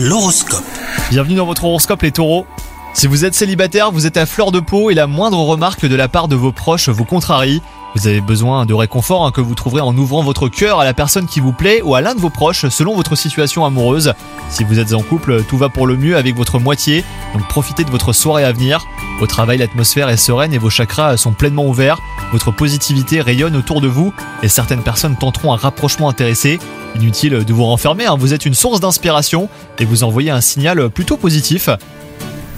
L'horoscope. Bienvenue dans votre horoscope les taureaux. Si vous êtes célibataire, vous êtes à fleur de peau et la moindre remarque de la part de vos proches vous contrarie. Vous avez besoin de réconfort hein, que vous trouverez en ouvrant votre cœur à la personne qui vous plaît ou à l'un de vos proches selon votre situation amoureuse. Si vous êtes en couple, tout va pour le mieux avec votre moitié, donc profitez de votre soirée à venir. Au travail, l'atmosphère est sereine et vos chakras sont pleinement ouverts. Votre positivité rayonne autour de vous et certaines personnes tenteront un rapprochement intéressé. Inutile de vous renfermer, hein, vous êtes une source d'inspiration et vous envoyez un signal plutôt positif.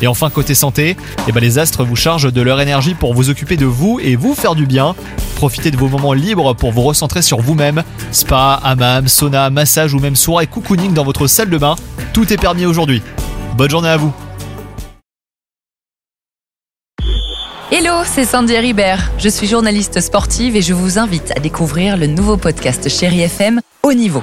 Et enfin côté santé, eh ben les astres vous chargent de leur énergie pour vous occuper de vous et vous faire du bien. Profitez de vos moments libres pour vous recentrer sur vous-même. Spa, hammam, sauna, massage ou même soirée cocooning dans votre salle de bain, tout est permis aujourd'hui. Bonne journée à vous Hello, c'est Sandy Ribert. Je suis journaliste sportive et je vous invite à découvrir le nouveau podcast Chéri FM Haut Niveau.